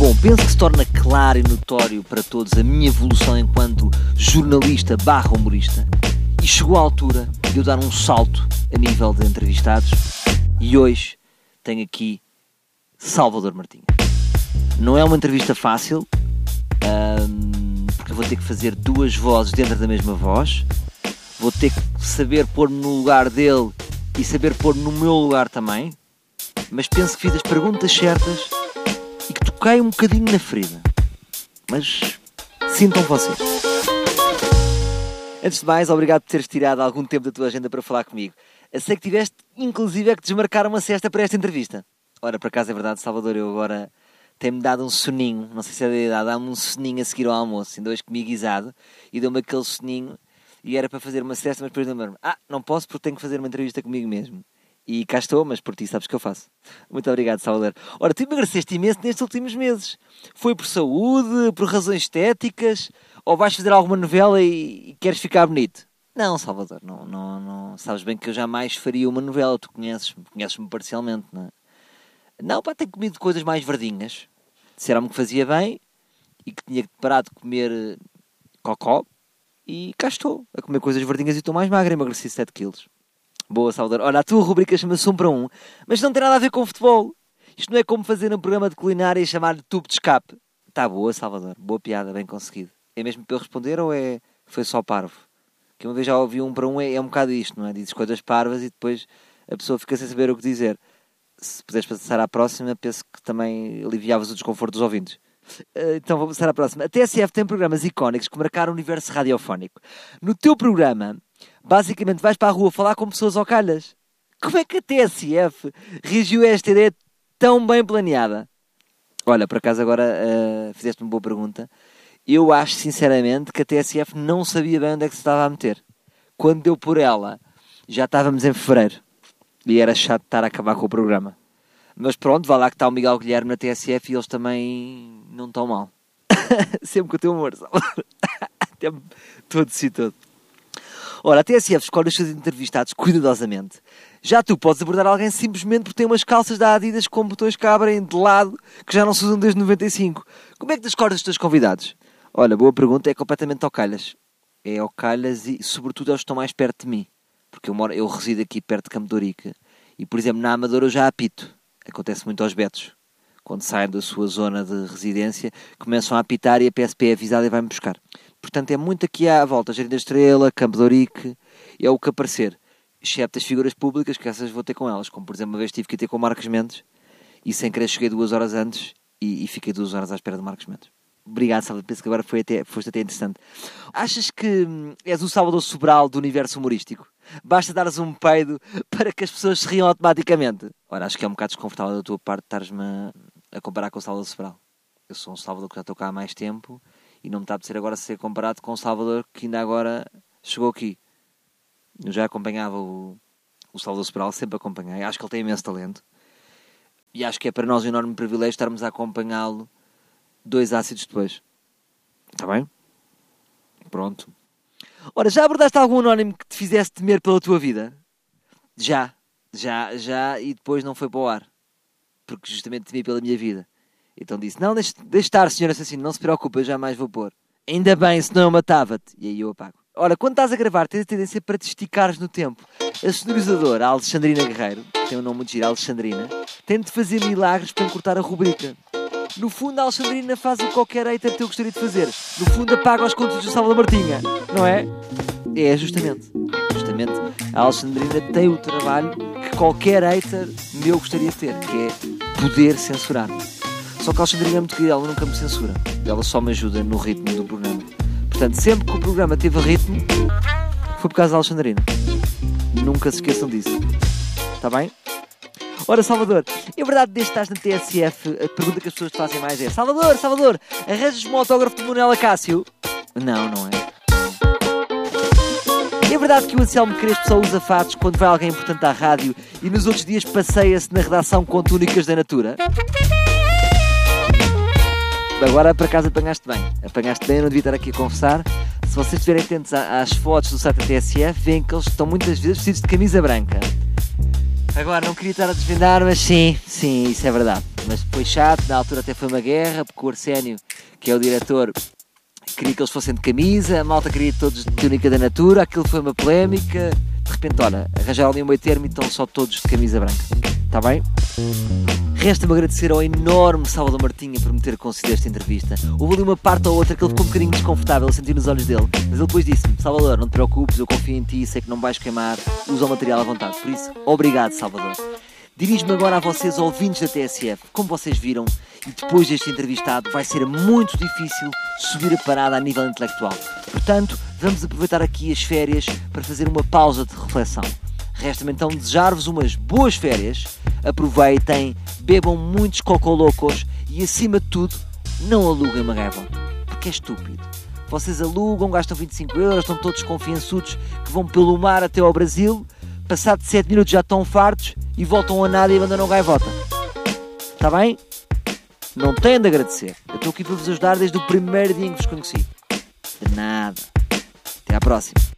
Bom, penso que se torna claro e notório para todos a minha evolução enquanto jornalista barra humorista. E chegou a altura de eu dar um salto a nível de entrevistados. E hoje tenho aqui Salvador Martinha. Não é uma entrevista fácil, hum, porque vou ter que fazer duas vozes dentro da mesma voz, vou ter que saber pôr-me no lugar dele e saber pôr-me no meu lugar também, mas penso que fiz as perguntas certas toquei um bocadinho na ferida. Mas sintam vocês. Antes de mais, obrigado por teres tirado algum tempo da tua agenda para falar comigo. Eu sei que tiveste, inclusive, é que desmarcar uma cesta para esta entrevista. Ora, por acaso é verdade, Salvador, eu agora tem-me dado um soninho, não sei se é da idade, dá-me um soninho a seguir ao almoço, ainda hoje comi guisado, e deu-me aquele soninho, e era para fazer uma cesta, mas depois lembro-me, ah, não posso porque tenho que fazer uma entrevista comigo mesmo. E cá estou, mas por ti sabes que eu faço. Muito obrigado, Salvador. Ora, tu emagreceste imenso nestes últimos meses. Foi por saúde, por razões estéticas, ou vais fazer alguma novela e, e queres ficar bonito? Não, Salvador, não, não, não. Sabes bem que eu jamais faria uma novela, tu conheces-me, conheces-me parcialmente, não é? Não, pá, tenho comido coisas mais verdinhas. Disseram-me que fazia bem e que tinha parado de comer eh, cocó e cá estou, a comer coisas verdinhas e estou mais magra, emagreci 7 quilos. Boa, Salvador. Olha, a tua rubrica chama-se um para um, mas não tem nada a ver com futebol. Isto não é como fazer um programa de culinária e chamar de tubo de escape. Está boa, Salvador. Boa piada, bem conseguido. É mesmo para eu responder ou é foi só parvo? Que uma vez já ouvi um para um, é, é um bocado isto, não é? Dizes coisas parvas e depois a pessoa fica sem saber o que dizer. Se puderes passar à próxima, penso que também aliviavas o desconforto dos ouvintes. Uh, Então vou passar à próxima. A TSF tem programas icónicos que marcaram o universo radiofónico. No teu programa, basicamente vais para a rua falar com pessoas ao calhas. Como é que a TSF reagiu a esta ideia tão bem planeada? Olha, por acaso agora uh, fizeste uma boa pergunta. Eu acho sinceramente que a TSF não sabia bem onde é que se estava a meter. Quando deu por ela, já estávamos em fevereiro. E era chato estar a acabar com o programa. Mas pronto, vá lá que está o Miguel Guilherme na TSF e eles também não estão mal. Sempre com o teu humor, Salvador. Até me- todo e todo. Ora, a TSF escolhe os seus entrevistados cuidadosamente. Já tu podes abordar alguém simplesmente porque tem umas calças da Adidas com botões que abrem de lado que já não se usam desde 95. Como é que tu escolhes os teus convidados? Olha, boa pergunta, é completamente ao calhas. É ao calhas e, sobretudo, aos que estão mais perto de mim. Porque eu, moro, eu resido aqui perto de Campo. E, por exemplo, na Amadora eu já apito. Acontece muito aos betos. Quando saem da sua zona de residência, começam a apitar e a PSP é avisada e vai-me buscar. Portanto, é muito aqui à volta. Jardim da Estrela, Campo de Ourique, é o que aparecer. Exceto as figuras públicas, que essas vou ter com elas. Como, por exemplo, uma vez tive que ter com o Marcos Mendes e sem querer cheguei duas horas antes e, e fiquei duas horas à espera do Marcos Mendes. Obrigado, Salvador. Penso que agora foi até, foste até interessante. Achas que hum, és o Salvador Sobral do universo humorístico? Basta dares um peido para que as pessoas se riam automaticamente? Ora, acho que é um bocado desconfortável da tua parte estares-me a comparar com o Salvador Sobral. Eu sou um Salvador que já estou cá há mais tempo e não me está a ser agora ser comparado com o Salvador que ainda agora chegou aqui. Eu já acompanhava o, o Salvador Sobral, sempre acompanhei. Acho que ele tem imenso talento. E acho que é para nós um enorme privilégio estarmos a acompanhá-lo dois ácidos depois. Está bem? Pronto. Ora, já abordaste algum anónimo que te fizesse temer pela tua vida? Já. Já, já, e depois não foi para o ar. Porque justamente temi pela minha vida. Então disse, não, deixe, deixe estar, senhor assassino, não se preocupe, eu jamais vou pôr. Ainda bem, senão eu matava-te. E aí eu apago. Ora, quando estás a gravar, tens a tendência para te esticares no tempo. A sonorizadora, a Alexandrina Guerreiro, tem um nome muito giro, Alexandrina, tem de fazer milagres para encurtar a rubrica. No fundo, a Alexandrina faz o que qualquer hater teu gostaria de fazer. No fundo, apaga os contos do Salvador Martinha. Não é? É, justamente. Justamente, a Alexandrina tem o trabalho que qualquer hater meu gostaria de ter, que é poder censurar. Só que a Alexandrina é muito querida, ela nunca me censura. Ela só me ajuda no ritmo do programa. Portanto, sempre que o programa teve ritmo, foi por causa da Alexandrina. Nunca se esqueçam disso. Está bem? Ora, Salvador, é verdade desde que estás na TSF, a pergunta que as pessoas te fazem mais é Salvador, Salvador, arranjas-me um autógrafo de Manuela Cássio? Não, não é. É verdade que o Anselmo Crespo só usa fatos quando vai alguém importante à rádio e nos outros dias passeia-se na redação com túnicas da Natura? Agora, para casa, apanhaste bem. Apanhaste bem, eu não devia estar aqui a confessar. Se vocês estiverem atentos às fotos do site da TSF, veem que eles estão muitas vezes vestidos de camisa branca. Agora, não queria estar a desvendar, mas sim, sim, isso é verdade. Mas foi chato, na altura até foi uma guerra, porque o Arsénio, que é o diretor, queria que eles fossem de camisa, a malta queria todos de túnica da natura, aquilo foi uma polémica. De repente, olha, arranjaram ali um meio termo e estão só todos de camisa branca. Está bem? Resta-me agradecer ao enorme Salvador Martinha por me ter concedido esta entrevista. Houve ali uma parte ou outra que ele ficou um bocadinho desconfortável a sentir nos olhos dele, mas ele depois disse-me: Salvador, não te preocupes, eu confio em ti, sei que não vais queimar, usa o material à vontade. Por isso, obrigado, Salvador. Dirijo-me agora a vocês, ouvintes da TSF. Como vocês viram, e depois deste entrevistado, vai ser muito difícil subir a parada a nível intelectual. Portanto, vamos aproveitar aqui as férias para fazer uma pausa de reflexão. Resta-me então desejar-vos umas boas férias. Aproveitem, bebam muitos cocolocos e, acima de tudo, não aluguem uma gaivota. Porque é estúpido. Vocês alugam, gastam 25 euros, estão todos confiançudos que vão pelo mar até ao Brasil, passado 7 minutos já estão fartos e voltam a nada e abandonam a gaivota. Está bem? Não têm de agradecer. Eu estou aqui para vos ajudar desde o primeiro dia em que vos conheci. De nada. Até à próxima.